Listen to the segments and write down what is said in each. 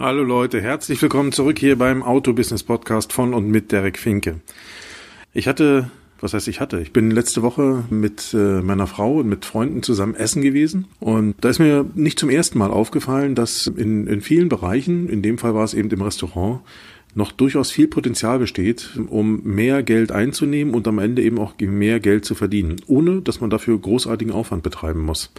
Hallo Leute, herzlich willkommen zurück hier beim Autobusiness Podcast von und mit Derek Finke. Ich hatte, was heißt ich hatte? Ich bin letzte Woche mit äh, meiner Frau und mit Freunden zusammen essen gewesen und da ist mir nicht zum ersten Mal aufgefallen, dass in, in vielen Bereichen, in dem Fall war es eben im Restaurant, noch durchaus viel Potenzial besteht, um mehr Geld einzunehmen und am Ende eben auch mehr Geld zu verdienen, ohne dass man dafür großartigen Aufwand betreiben muss.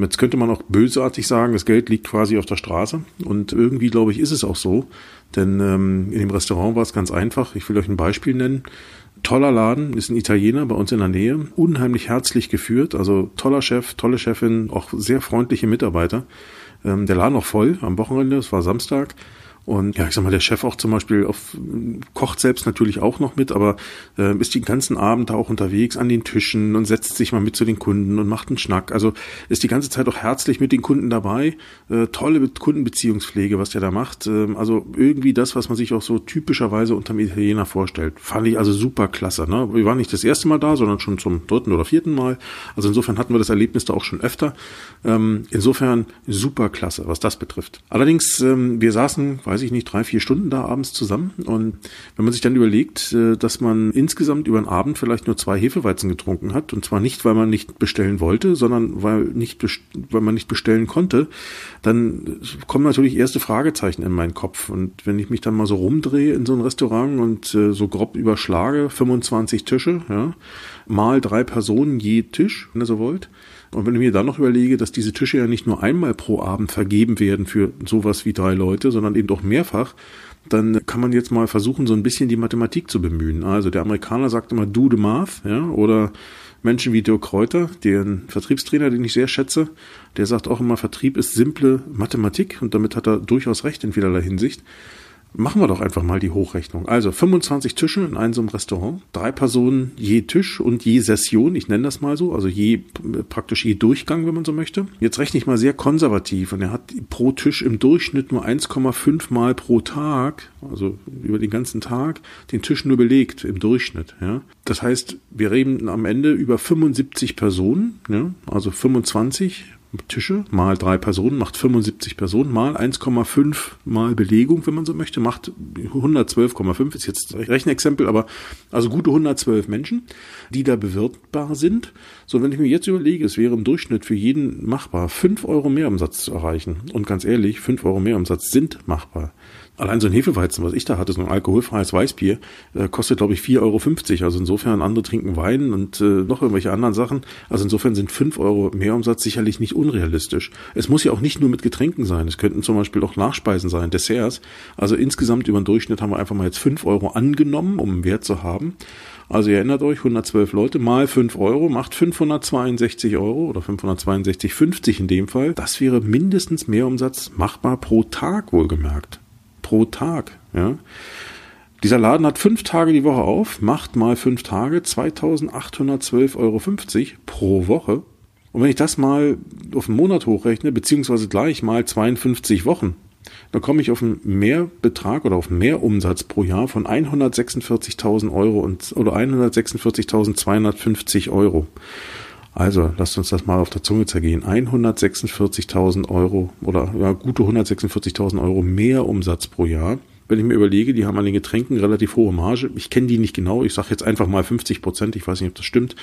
Jetzt könnte man auch bösartig sagen, das Geld liegt quasi auf der Straße. Und irgendwie, glaube ich, ist es auch so. Denn ähm, in dem Restaurant war es ganz einfach. Ich will euch ein Beispiel nennen. Toller Laden, ist ein Italiener bei uns in der Nähe, unheimlich herzlich geführt, also toller Chef, tolle Chefin, auch sehr freundliche Mitarbeiter. Ähm, der Laden auch voll am Wochenende, es war Samstag. Und ja, ich sag mal, der Chef auch zum Beispiel auf, kocht selbst natürlich auch noch mit, aber äh, ist den ganzen Abend auch unterwegs an den Tischen und setzt sich mal mit zu den Kunden und macht einen Schnack. Also ist die ganze Zeit auch herzlich mit den Kunden dabei. Äh, tolle Kundenbeziehungspflege, was der da macht. Äh, also irgendwie das, was man sich auch so typischerweise unterm Italiener vorstellt. Fand ich also super klasse. Ne? Wir waren nicht das erste Mal da, sondern schon zum dritten oder vierten Mal. Also insofern hatten wir das Erlebnis da auch schon öfter. Ähm, insofern super klasse, was das betrifft. Allerdings, ähm, wir saßen, weiß weiß ich nicht, drei, vier Stunden da abends zusammen. Und wenn man sich dann überlegt, äh, dass man insgesamt über den Abend vielleicht nur zwei Hefeweizen getrunken hat, und zwar nicht, weil man nicht bestellen wollte, sondern weil, nicht, weil man nicht bestellen konnte, dann kommen natürlich erste Fragezeichen in meinen Kopf. Und wenn ich mich dann mal so rumdrehe in so ein Restaurant und äh, so grob überschlage, 25 Tische, ja, mal drei Personen je Tisch, wenn ihr so wollt, und wenn ich mir dann noch überlege, dass diese Tische ja nicht nur einmal pro Abend vergeben werden für sowas wie drei Leute, sondern eben doch mehrfach, dann kann man jetzt mal versuchen, so ein bisschen die Mathematik zu bemühen. Also der Amerikaner sagt immer do the math, ja, oder Menschen wie Dirk Kräuter, den Vertriebstrainer, den ich sehr schätze, der sagt auch immer, Vertrieb ist simple Mathematik und damit hat er durchaus recht in vielerlei Hinsicht. Machen wir doch einfach mal die Hochrechnung. Also 25 Tische in einem so einem Restaurant, drei Personen je Tisch und je Session, ich nenne das mal so, also je praktisch je Durchgang, wenn man so möchte. Jetzt rechne ich mal sehr konservativ und er hat pro Tisch im Durchschnitt nur 1,5 Mal pro Tag, also über den ganzen Tag, den Tisch nur belegt im Durchschnitt. Ja. Das heißt, wir reden am Ende über 75 Personen, ja, also 25 Tische mal drei Personen macht 75 Personen mal 1,5 mal Belegung, wenn man so möchte, macht 112,5 ist jetzt Rechenexempel, aber also gute 112 Menschen, die da bewirtbar sind. So, wenn ich mir jetzt überlege, es wäre im Durchschnitt für jeden machbar, 5 Euro Mehrumsatz zu erreichen. Und ganz ehrlich, 5 Euro Mehrumsatz sind machbar. Allein so ein Hefeweizen, was ich da hatte, so ein alkoholfreies Weißbier, äh, kostet, glaube ich, 4,50 Euro. Also insofern, andere trinken Wein und äh, noch irgendwelche anderen Sachen. Also insofern sind 5 Euro Mehrumsatz sicherlich nicht unrealistisch. Es muss ja auch nicht nur mit Getränken sein. Es könnten zum Beispiel auch Nachspeisen sein, Desserts. Also insgesamt über den Durchschnitt haben wir einfach mal jetzt 5 Euro angenommen, um einen Wert zu haben. Also ihr erinnert euch, 112 Leute mal 5 Euro macht 562 Euro oder 562,50 in dem Fall. Das wäre mindestens Mehrumsatz machbar pro Tag wohlgemerkt pro Tag. Ja. Dieser Laden hat fünf Tage die Woche auf, macht mal fünf Tage 2812,50 Euro pro Woche. Und wenn ich das mal auf einen Monat hochrechne, beziehungsweise gleich mal 52 Wochen, dann komme ich auf einen Mehrbetrag oder auf einen Mehrumsatz pro Jahr von 146.000 Euro und, oder 146.250 Euro. Also lasst uns das mal auf der Zunge zergehen. 146.000 Euro oder ja, gute 146.000 Euro mehr Umsatz pro Jahr. Wenn ich mir überlege, die haben an den Getränken relativ hohe Marge. Ich kenne die nicht genau. Ich sage jetzt einfach mal 50 Prozent. Ich weiß nicht, ob das stimmt.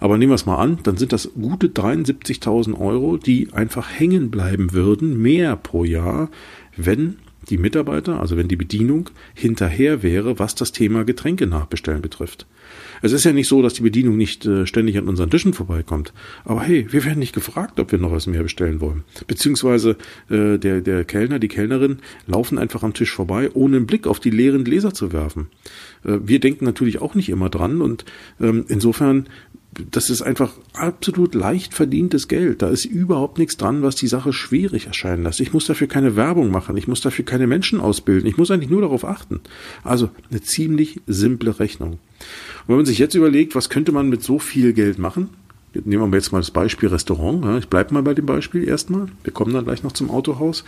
Aber nehmen wir es mal an. Dann sind das gute 73.000 Euro, die einfach hängen bleiben würden, mehr pro Jahr, wenn die Mitarbeiter, also wenn die Bedienung hinterher wäre, was das Thema Getränke nachbestellen betrifft. Es ist ja nicht so, dass die Bedienung nicht äh, ständig an unseren Tischen vorbeikommt. Aber hey, wir werden nicht gefragt, ob wir noch was mehr bestellen wollen. Beziehungsweise äh, der, der Kellner, die Kellnerin laufen einfach am Tisch vorbei, ohne einen Blick auf die leeren Gläser zu werfen. Äh, wir denken natürlich auch nicht immer dran und ähm, insofern das ist einfach absolut leicht verdientes Geld. Da ist überhaupt nichts dran, was die Sache schwierig erscheinen lässt. Ich muss dafür keine Werbung machen. Ich muss dafür keine Menschen ausbilden. Ich muss eigentlich nur darauf achten. Also eine ziemlich simple Rechnung. Und wenn man sich jetzt überlegt, was könnte man mit so viel Geld machen? Nehmen wir jetzt mal das Beispiel Restaurant. Ich bleibe mal bei dem Beispiel erstmal. Wir kommen dann gleich noch zum Autohaus.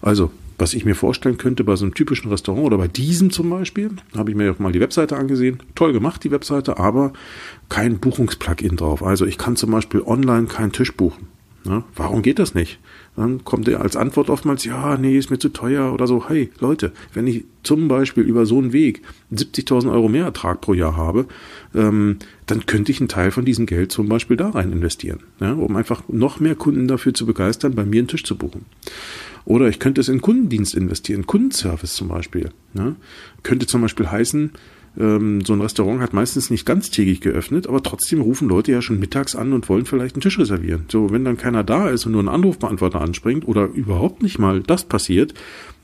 Also was ich mir vorstellen könnte bei so einem typischen Restaurant oder bei diesem zum Beispiel, habe ich mir auch mal die Webseite angesehen. Toll gemacht, die Webseite, aber kein Buchungsplugin drauf. Also ich kann zum Beispiel online keinen Tisch buchen. Ja, warum geht das nicht? Dann kommt er als Antwort oftmals, ja, nee, ist mir zu teuer oder so. Hey, Leute, wenn ich zum Beispiel über so einen Weg 70.000 Euro mehr Ertrag pro Jahr habe, ähm, dann könnte ich einen Teil von diesem Geld zum Beispiel da rein investieren, ja, um einfach noch mehr Kunden dafür zu begeistern, bei mir einen Tisch zu buchen. Oder ich könnte es in Kundendienst investieren, Kundenservice zum Beispiel. Ja. Könnte zum Beispiel heißen, ähm, so ein Restaurant hat meistens nicht ganztägig geöffnet, aber trotzdem rufen Leute ja schon mittags an und wollen vielleicht einen Tisch reservieren. So, wenn dann keiner da ist und nur ein Anrufbeantworter anspringt oder überhaupt nicht mal das passiert,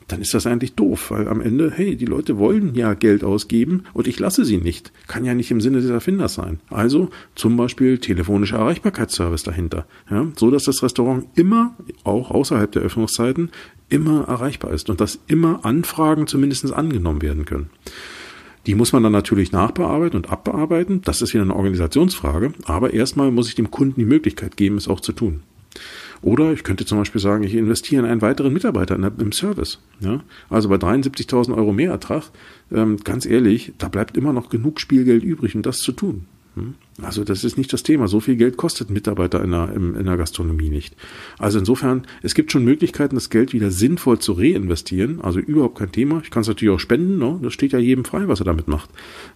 dann ist das eigentlich doof, weil am Ende, hey, die Leute wollen ja Geld ausgeben und ich lasse sie nicht. Kann ja nicht im Sinne des Erfinders sein. Also zum Beispiel telefonischer Erreichbarkeitsservice dahinter. Ja, so dass das Restaurant immer, auch außerhalb der Öffnungszeiten, immer erreichbar ist und dass immer Anfragen zumindest angenommen werden können. Die muss man dann natürlich nachbearbeiten und abbearbeiten. Das ist wieder eine Organisationsfrage. Aber erstmal muss ich dem Kunden die Möglichkeit geben, es auch zu tun. Oder ich könnte zum Beispiel sagen, ich investiere in einen weiteren Mitarbeiter im Service. Ja? Also bei 73.000 Euro Mehrertrag, ähm, ganz ehrlich, da bleibt immer noch genug Spielgeld übrig, um das zu tun. Hm? Also das ist nicht das Thema. So viel Geld kostet Mitarbeiter in der, in der Gastronomie nicht. Also insofern, es gibt schon Möglichkeiten, das Geld wieder sinnvoll zu reinvestieren. Also überhaupt kein Thema. Ich kann es natürlich auch spenden. Ne? Das steht ja jedem frei, was er damit macht.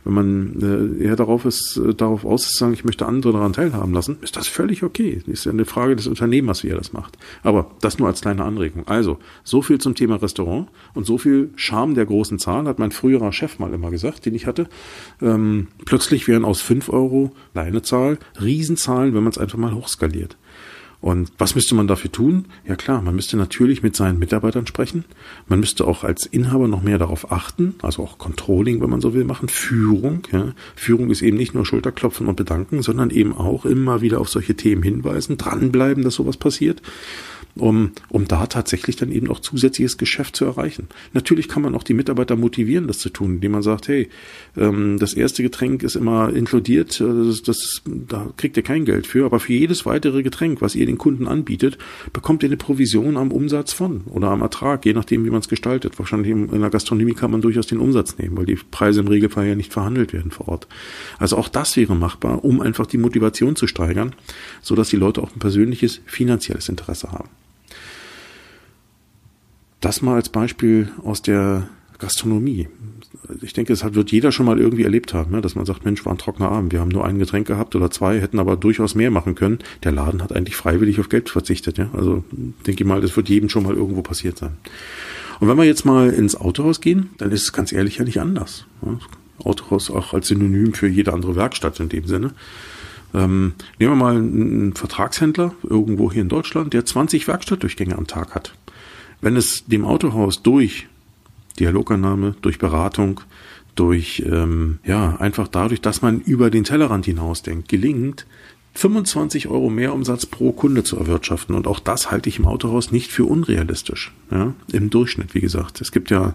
Wenn man äh, eher darauf ist, äh, darauf aus ist, sagen, ich möchte andere daran teilhaben lassen, ist das völlig okay. Ist ja eine Frage des Unternehmers, wie er das macht. Aber das nur als kleine Anregung. Also, so viel zum Thema Restaurant und so viel Charme der großen Zahl, hat mein früherer Chef mal immer gesagt, den ich hatte. Ähm, plötzlich wären aus fünf Euro kleine Zahl, Riesenzahlen, wenn man es einfach mal hochskaliert. Und was müsste man dafür tun? Ja klar, man müsste natürlich mit seinen Mitarbeitern sprechen. Man müsste auch als Inhaber noch mehr darauf achten, also auch Controlling, wenn man so will, machen. Führung. Ja. Führung ist eben nicht nur Schulterklopfen und Bedanken, sondern eben auch immer wieder auf solche Themen hinweisen, dranbleiben, dass sowas passiert um, um da tatsächlich dann eben auch zusätzliches Geschäft zu erreichen. Natürlich kann man auch die Mitarbeiter motivieren, das zu tun, indem man sagt, hey, ähm, das erste Getränk ist immer inkludiert, äh, das, das, da kriegt ihr kein Geld für, aber für jedes weitere Getränk, was ihr den Kunden anbietet, bekommt ihr eine Provision am Umsatz von oder am Ertrag, je nachdem, wie man es gestaltet. Wahrscheinlich in der Gastronomie kann man durchaus den Umsatz nehmen, weil die Preise im Regelfall ja nicht verhandelt werden vor Ort. Also auch das wäre machbar, um einfach die Motivation zu steigern, so dass die Leute auch ein persönliches finanzielles Interesse haben. Das mal als Beispiel aus der Gastronomie. Ich denke, das wird jeder schon mal irgendwie erlebt haben, ne? dass man sagt, Mensch, war ein trockener Abend. Wir haben nur ein Getränk gehabt oder zwei, hätten aber durchaus mehr machen können. Der Laden hat eigentlich freiwillig auf Geld verzichtet. Ja? Also denke ich mal, das wird jedem schon mal irgendwo passiert sein. Und wenn wir jetzt mal ins Autohaus gehen, dann ist es ganz ehrlich ja nicht anders. Autohaus auch als Synonym für jede andere Werkstatt in dem Sinne. Ähm, nehmen wir mal einen Vertragshändler irgendwo hier in Deutschland, der 20 Werkstattdurchgänge am Tag hat. Wenn es dem Autohaus durch Dialogannahme, durch Beratung, durch ähm, ja einfach dadurch, dass man über den Tellerrand hinausdenkt, gelingt, 25 Euro mehr Umsatz pro Kunde zu erwirtschaften. Und auch das halte ich im Autohaus nicht für unrealistisch. Ja, Im Durchschnitt, wie gesagt. Es gibt ja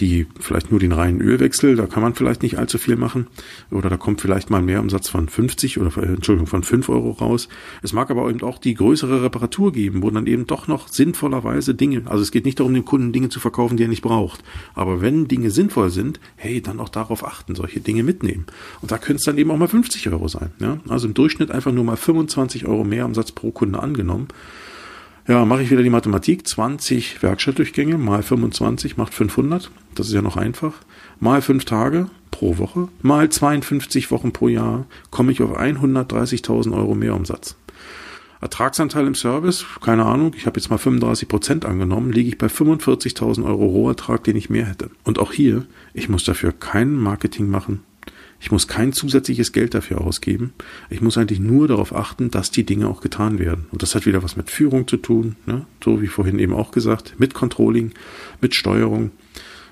die vielleicht nur den reinen Ölwechsel, da kann man vielleicht nicht allzu viel machen. Oder da kommt vielleicht mal mehr Umsatz von 50 oder äh, Entschuldigung, von 5 Euro raus. Es mag aber eben auch die größere Reparatur geben, wo dann eben doch noch sinnvollerweise Dinge, also es geht nicht darum, dem Kunden Dinge zu verkaufen, die er nicht braucht. Aber wenn Dinge sinnvoll sind, hey, dann auch darauf achten, solche Dinge mitnehmen. Und da können es dann eben auch mal 50 Euro sein. Ja? Also im Durchschnitt einfach nur nur mal 25 Euro mehr Umsatz pro Kunde angenommen. Ja, mache ich wieder die Mathematik. 20 Werkstattdurchgänge mal 25 macht 500. Das ist ja noch einfach. Mal 5 Tage pro Woche, mal 52 Wochen pro Jahr, komme ich auf 130.000 Euro mehr Umsatz. Ertragsanteil im Service, keine Ahnung, ich habe jetzt mal 35 Prozent angenommen, liege ich bei 45.000 Euro Rohertrag, den ich mehr hätte. Und auch hier, ich muss dafür kein Marketing machen, ich muss kein zusätzliches Geld dafür ausgeben. Ich muss eigentlich nur darauf achten, dass die Dinge auch getan werden. Und das hat wieder was mit Führung zu tun, ne? so wie vorhin eben auch gesagt, mit Controlling, mit Steuerung.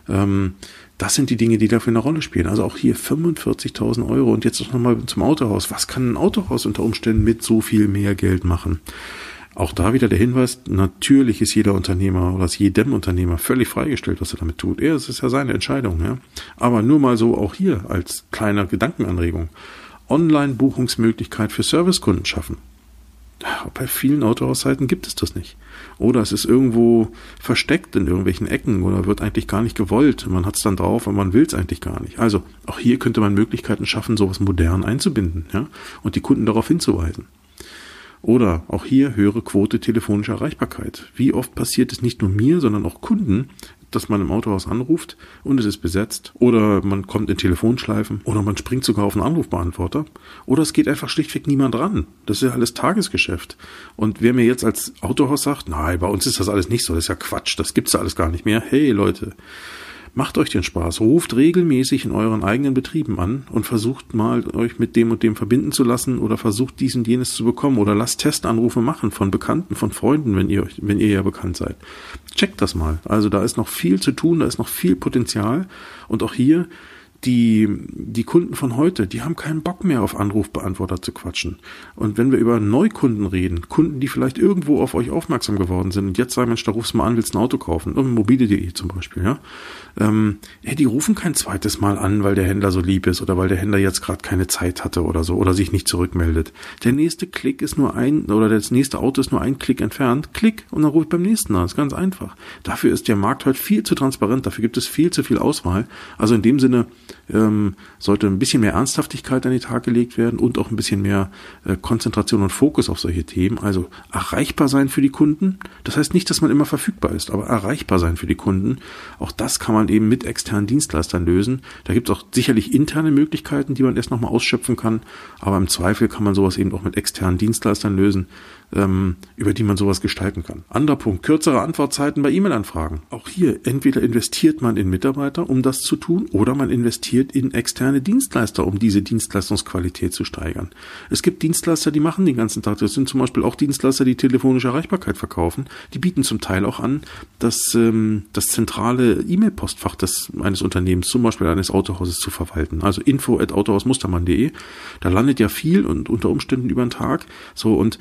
Ähm, das sind die Dinge, die dafür eine Rolle spielen. Also auch hier 45.000 Euro und jetzt nochmal zum Autohaus. Was kann ein Autohaus unter Umständen mit so viel mehr Geld machen? Auch da wieder der Hinweis, natürlich ist jeder Unternehmer oder ist jedem Unternehmer völlig freigestellt, was er damit tut. Er, es ist ja seine Entscheidung, ja. Aber nur mal so auch hier als kleiner Gedankenanregung. Online-Buchungsmöglichkeit für Servicekunden schaffen. Bei vielen Autohausseiten gibt es das nicht. Oder es ist irgendwo versteckt in irgendwelchen Ecken oder wird eigentlich gar nicht gewollt. Man hat es dann drauf, aber man will es eigentlich gar nicht. Also auch hier könnte man Möglichkeiten schaffen, sowas modern einzubinden ja? und die Kunden darauf hinzuweisen. Oder auch hier höhere Quote telefonischer Erreichbarkeit. Wie oft passiert es nicht nur mir, sondern auch Kunden, dass man im Autohaus anruft und es ist besetzt oder man kommt in Telefonschleifen oder man springt sogar auf einen Anrufbeantworter oder es geht einfach schlichtweg niemand ran. Das ist ja alles Tagesgeschäft. Und wer mir jetzt als Autohaus sagt, nein, bei uns ist das alles nicht so, das ist ja Quatsch, das gibt's ja alles gar nicht mehr. Hey Leute, Macht euch den Spaß, ruft regelmäßig in euren eigenen Betrieben an und versucht mal euch mit dem und dem verbinden zu lassen oder versucht dies und jenes zu bekommen oder lasst Testanrufe machen von Bekannten, von Freunden, wenn ihr euch, wenn ihr ja bekannt seid. Checkt das mal. Also da ist noch viel zu tun, da ist noch viel Potenzial und auch hier die, die Kunden von heute, die haben keinen Bock mehr auf Anrufbeantworter zu quatschen. Und wenn wir über Neukunden reden, Kunden, die vielleicht irgendwo auf euch aufmerksam geworden sind und jetzt sagen, Mensch, da rufst du mal an, willst ein Auto kaufen, um mobile.de zum Beispiel, ja, ähm, ja, die rufen kein zweites Mal an, weil der Händler so lieb ist oder weil der Händler jetzt gerade keine Zeit hatte oder so oder sich nicht zurückmeldet. Der nächste Klick ist nur ein, oder das nächste Auto ist nur ein Klick entfernt, Klick und dann rufe ich beim nächsten an. Ist ganz einfach. Dafür ist der Markt heute viel zu transparent, dafür gibt es viel zu viel Auswahl. Also in dem Sinne, ähm, sollte ein bisschen mehr Ernsthaftigkeit an den Tag gelegt werden und auch ein bisschen mehr äh, Konzentration und Fokus auf solche Themen. Also erreichbar sein für die Kunden. Das heißt nicht, dass man immer verfügbar ist, aber erreichbar sein für die Kunden. Auch das kann man eben mit externen Dienstleistern lösen. Da gibt es auch sicherlich interne Möglichkeiten, die man erst nochmal ausschöpfen kann. Aber im Zweifel kann man sowas eben auch mit externen Dienstleistern lösen ähm, über die man sowas gestalten kann. Anderer Punkt, kürzere Antwortzeiten bei E-Mail-Anfragen. Auch hier, entweder investiert man in Mitarbeiter, um das zu tun, oder man investiert in externe Dienstleister, um diese Dienstleistungsqualität zu steigern. Es gibt Dienstleister, die machen den ganzen Tag. Das sind zum Beispiel auch Dienstleister, die telefonische Erreichbarkeit verkaufen. Die bieten zum Teil auch an, dass ähm, das zentrale E-Mail-Postfach des eines Unternehmens, zum Beispiel eines Autohauses, zu verwalten. Also info at autohausmustermann.de. Da landet ja viel und unter Umständen über den Tag. So und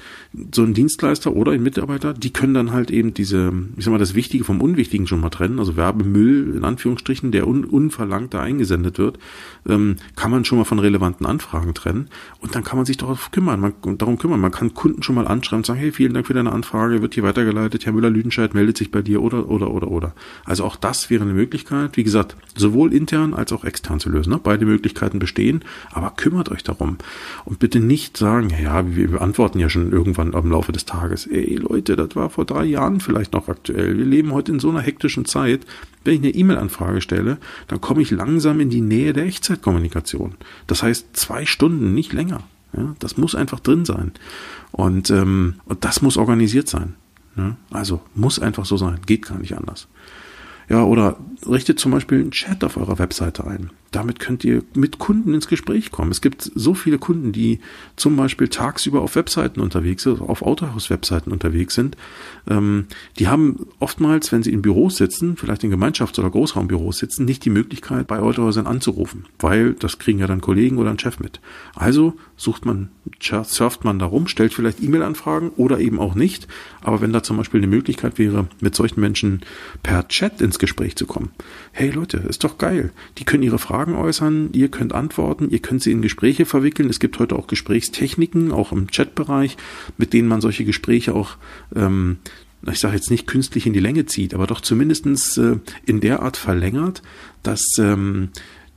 so ein Dienstleister oder ein Mitarbeiter, die können dann halt eben diese, ich sag mal, das Wichtige vom Unwichtigen schon mal trennen. Also Werbemüll, in Anführungsstrichen, der un, unverlangt da eingesendet wird, ähm, kann man schon mal von relevanten Anfragen trennen. Und dann kann man sich darauf kümmern, man, darum kümmern. Man kann Kunden schon mal anschreiben und sagen, hey, vielen Dank für deine Anfrage, wird hier weitergeleitet, Herr Müller-Lüdenscheid meldet sich bei dir oder, oder, oder, oder. Also auch das wäre eine Möglichkeit, wie gesagt, sowohl intern als auch extern zu lösen. Ne? Beide Möglichkeiten bestehen, aber kümmert euch darum. Und bitte nicht sagen, ja, wir beantworten ja schon irgendwann am im Laufe des Tages. Ey Leute, das war vor drei Jahren vielleicht noch aktuell. Wir leben heute in so einer hektischen Zeit. Wenn ich eine E-Mail-Anfrage stelle, dann komme ich langsam in die Nähe der Echtzeitkommunikation. Das heißt zwei Stunden, nicht länger. Ja, das muss einfach drin sein. Und, ähm, und das muss organisiert sein. Ja, also muss einfach so sein. Geht gar nicht anders. Ja, oder richtet zum Beispiel einen Chat auf eurer Webseite ein. Damit könnt ihr mit Kunden ins Gespräch kommen. Es gibt so viele Kunden, die zum Beispiel tagsüber auf Webseiten unterwegs sind, auf Autohaus-Webseiten unterwegs sind. Ähm, die haben oftmals, wenn sie in Büros sitzen, vielleicht in Gemeinschafts- oder Großraumbüros sitzen, nicht die Möglichkeit, bei Autohäusern anzurufen, weil das kriegen ja dann Kollegen oder ein Chef mit. Also sucht man, surft man da rum, stellt vielleicht E-Mail-Anfragen oder eben auch nicht. Aber wenn da zum Beispiel eine Möglichkeit wäre, mit solchen Menschen per Chat ins Gespräch zu kommen, hey Leute, ist doch geil. Die können ihre Fragen äußern, ihr könnt antworten, ihr könnt sie in Gespräche verwickeln. Es gibt heute auch Gesprächstechniken, auch im Chatbereich, mit denen man solche Gespräche auch ähm, ich sage jetzt nicht künstlich in die Länge zieht, aber doch zumindestens äh, in der Art verlängert, dass ähm,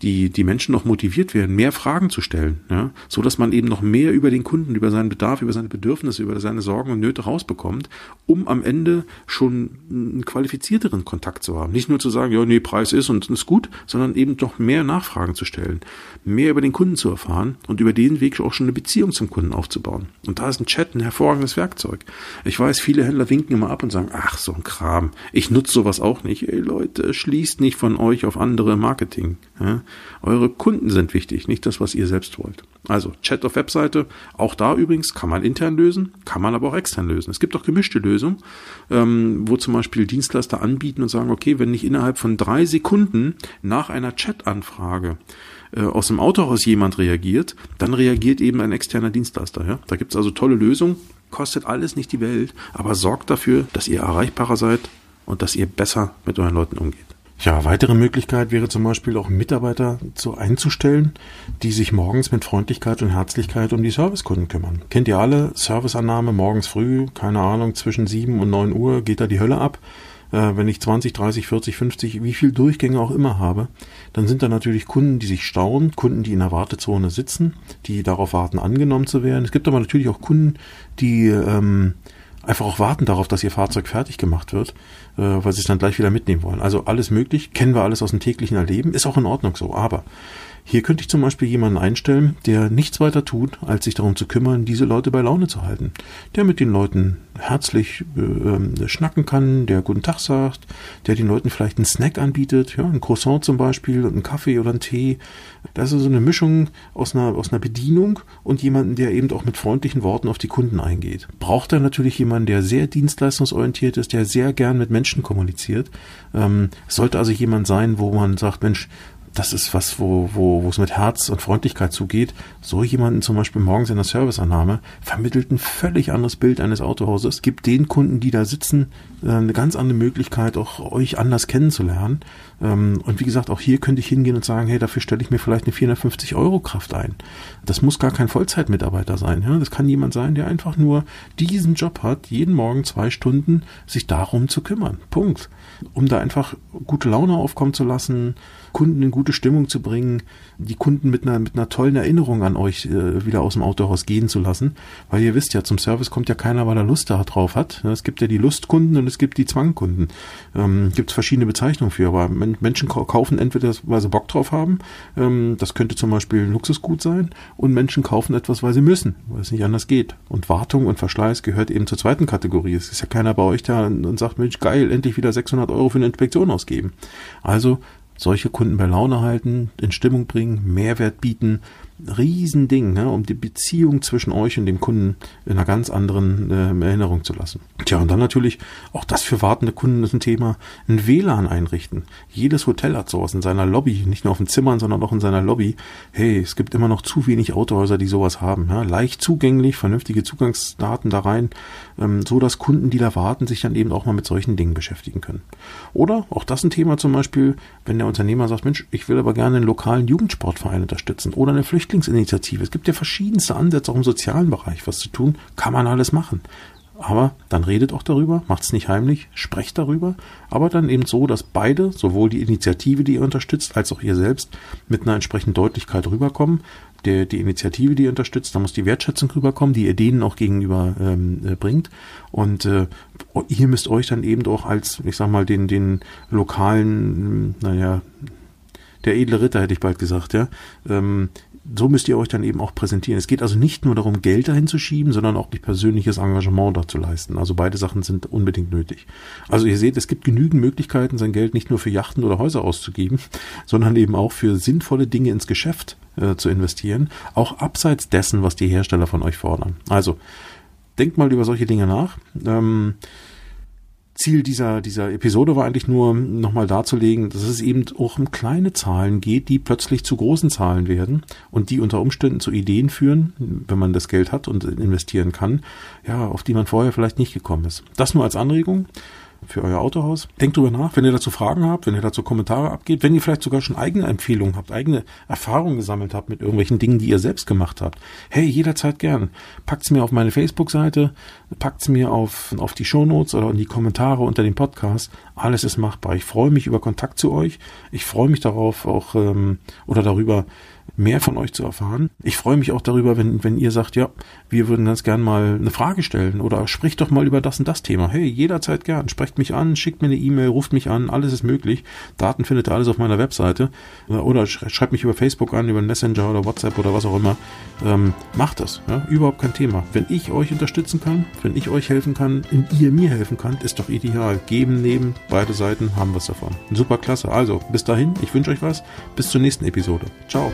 die, die Menschen noch motiviert werden, mehr Fragen zu stellen, ja, so dass man eben noch mehr über den Kunden, über seinen Bedarf, über seine Bedürfnisse, über seine Sorgen und Nöte rausbekommt, um am Ende schon einen qualifizierteren Kontakt zu haben. Nicht nur zu sagen, ja, nee, Preis ist und ist gut, sondern eben doch mehr Nachfragen zu stellen, mehr über den Kunden zu erfahren und über den Weg auch schon eine Beziehung zum Kunden aufzubauen. Und da ist ein Chat ein hervorragendes Werkzeug. Ich weiß, viele Händler winken immer ab und sagen, ach, so ein Kram, ich nutze sowas auch nicht. Ey Leute, schließt nicht von euch auf andere Marketing. Ja? Eure Kunden sind wichtig, nicht das, was ihr selbst wollt. Also Chat auf Webseite, auch da übrigens kann man intern lösen, kann man aber auch extern lösen. Es gibt auch gemischte Lösungen, ähm, wo zum Beispiel Dienstleister anbieten und sagen, okay, wenn nicht innerhalb von drei Sekunden nach einer Chat-Anfrage äh, aus dem Autohaus jemand reagiert, dann reagiert eben ein externer Dienstleister. Ja? Da gibt's also tolle Lösungen, kostet alles nicht die Welt, aber sorgt dafür, dass ihr erreichbarer seid und dass ihr besser mit euren Leuten umgeht. Ja, weitere Möglichkeit wäre zum Beispiel auch Mitarbeiter so einzustellen, die sich morgens mit Freundlichkeit und Herzlichkeit um die Servicekunden kümmern. Kennt ihr alle? Serviceannahme morgens früh, keine Ahnung, zwischen sieben und neun Uhr geht da die Hölle ab. Äh, wenn ich 20, 30, 40, 50, wie viel Durchgänge auch immer habe, dann sind da natürlich Kunden, die sich stauen, Kunden, die in der Wartezone sitzen, die darauf warten, angenommen zu werden. Es gibt aber natürlich auch Kunden, die ähm, einfach auch warten darauf, dass ihr Fahrzeug fertig gemacht wird, äh, weil sie es dann gleich wieder mitnehmen wollen. Also alles möglich, kennen wir alles aus dem täglichen Erleben, ist auch in Ordnung so. Aber hier könnte ich zum Beispiel jemanden einstellen, der nichts weiter tut, als sich darum zu kümmern, diese Leute bei Laune zu halten. Der mit den Leuten herzlich äh, schnacken kann, der guten Tag sagt, der den Leuten vielleicht einen Snack anbietet, ja, ein Croissant zum Beispiel, einen Kaffee oder einen Tee. Das ist so eine Mischung aus einer, aus einer Bedienung und jemanden, der eben auch mit freundlichen Worten auf die Kunden eingeht. Braucht er natürlich jemanden, der sehr dienstleistungsorientiert ist, der sehr gern mit Menschen kommuniziert. Ähm, sollte also jemand sein, wo man sagt, Mensch, das ist was, wo, wo, wo es mit Herz und Freundlichkeit zugeht. So jemanden zum Beispiel morgens in der Serviceannahme vermittelt ein völlig anderes Bild eines Autohauses, gibt den Kunden, die da sitzen, äh, eine ganz andere Möglichkeit, auch euch anders kennenzulernen. Ähm, und wie gesagt, auch hier könnte ich hingehen und sagen, hey, dafür stelle ich mir vielleicht eine 450 Euro Kraft ein. Das muss gar kein Vollzeitmitarbeiter sein. Das kann jemand sein, der einfach nur diesen Job hat, jeden Morgen zwei Stunden sich darum zu kümmern. Punkt. Um da einfach gute Laune aufkommen zu lassen, Kunden in gute Stimmung zu bringen, die Kunden mit einer, mit einer tollen Erinnerung an euch äh, wieder aus dem Autohaus gehen zu lassen. Weil ihr wisst ja, zum Service kommt ja keiner, weil er Lust darauf hat. Es gibt ja die Lustkunden und es gibt die Zwangkunden. Ähm, gibt es verschiedene Bezeichnungen für, aber Menschen kaufen entweder, weil sie Bock drauf haben, ähm, das könnte zum Beispiel ein Luxusgut sein, und Menschen kaufen etwas, weil sie müssen, weil es nicht anders geht. Und Wartung und Verschleiß gehört eben zur zweiten Kategorie. Es ist ja keiner bei euch da und sagt, Mensch, geil, endlich wieder 600 Euro für eine Inspektion ausgeben. Also solche Kunden bei Laune halten, in Stimmung bringen, Mehrwert bieten Riesending, ne, um die Beziehung zwischen euch und dem Kunden in einer ganz anderen äh, Erinnerung zu lassen. Tja, und dann natürlich, auch das für wartende Kunden ist ein Thema, ein WLAN einrichten. Jedes Hotel hat sowas in seiner Lobby, nicht nur auf den Zimmern, sondern auch in seiner Lobby. Hey, es gibt immer noch zu wenig Autohäuser, die sowas haben. Ja, leicht zugänglich, vernünftige Zugangsdaten da rein, ähm, so dass Kunden, die da warten, sich dann eben auch mal mit solchen Dingen beschäftigen können. Oder auch das ein Thema zum Beispiel, wenn der Unternehmer sagt, Mensch, ich will aber gerne einen lokalen Jugendsportverein unterstützen oder eine Flüchtlings Flüchtlingsinitiative. Es gibt ja verschiedenste Ansätze auch im sozialen Bereich, was zu tun, kann man alles machen. Aber dann redet auch darüber, macht es nicht heimlich, sprecht darüber, aber dann eben so, dass beide, sowohl die Initiative, die ihr unterstützt, als auch ihr selbst, mit einer entsprechenden Deutlichkeit rüberkommen. Der, die Initiative, die ihr unterstützt, da muss die Wertschätzung rüberkommen, die ihr denen auch gegenüber ähm, äh, bringt. Und äh, ihr müsst euch dann eben auch als, ich sag mal, den, den lokalen, naja, der edle Ritter, hätte ich bald gesagt, ja, ähm, so müsst ihr euch dann eben auch präsentieren. Es geht also nicht nur darum, Geld dahin zu schieben, sondern auch nicht persönliches Engagement da zu leisten. Also beide Sachen sind unbedingt nötig. Also ihr seht, es gibt genügend Möglichkeiten, sein Geld nicht nur für Yachten oder Häuser auszugeben, sondern eben auch für sinnvolle Dinge ins Geschäft äh, zu investieren, auch abseits dessen, was die Hersteller von euch fordern. Also denkt mal über solche Dinge nach. Ähm, Ziel dieser, dieser Episode war eigentlich nur, nochmal darzulegen, dass es eben auch um kleine Zahlen geht, die plötzlich zu großen Zahlen werden und die unter Umständen zu Ideen führen, wenn man das Geld hat und investieren kann, ja, auf die man vorher vielleicht nicht gekommen ist. Das nur als Anregung für euer Autohaus. Denkt drüber nach, wenn ihr dazu Fragen habt, wenn ihr dazu Kommentare abgebt, wenn ihr vielleicht sogar schon eigene Empfehlungen habt, eigene Erfahrungen gesammelt habt mit irgendwelchen Dingen, die ihr selbst gemacht habt. Hey, jederzeit gern. Packt's mir auf meine Facebook-Seite, packt's mir auf, auf die Shownotes oder in die Kommentare unter dem Podcast. Alles ist machbar. Ich freue mich über Kontakt zu euch. Ich freue mich darauf auch ähm, oder darüber, mehr von euch zu erfahren. Ich freue mich auch darüber, wenn, wenn ihr sagt, ja, wir würden ganz gern mal eine Frage stellen oder spricht doch mal über das und das Thema. Hey, jederzeit gern. Sprecht mich an, schickt mir eine E-Mail, ruft mich an, alles ist möglich. Daten findet ihr alles auf meiner Webseite oder schreibt mich über Facebook an, über Messenger oder WhatsApp oder was auch immer. Ähm, macht das. Ja? Überhaupt kein Thema. Wenn ich euch unterstützen kann, wenn ich euch helfen kann, und ihr mir helfen könnt, ist doch ideal. Geben, nehmen, beide Seiten haben was davon. Super klasse. Also, bis dahin, ich wünsche euch was. Bis zur nächsten Episode. Ciao.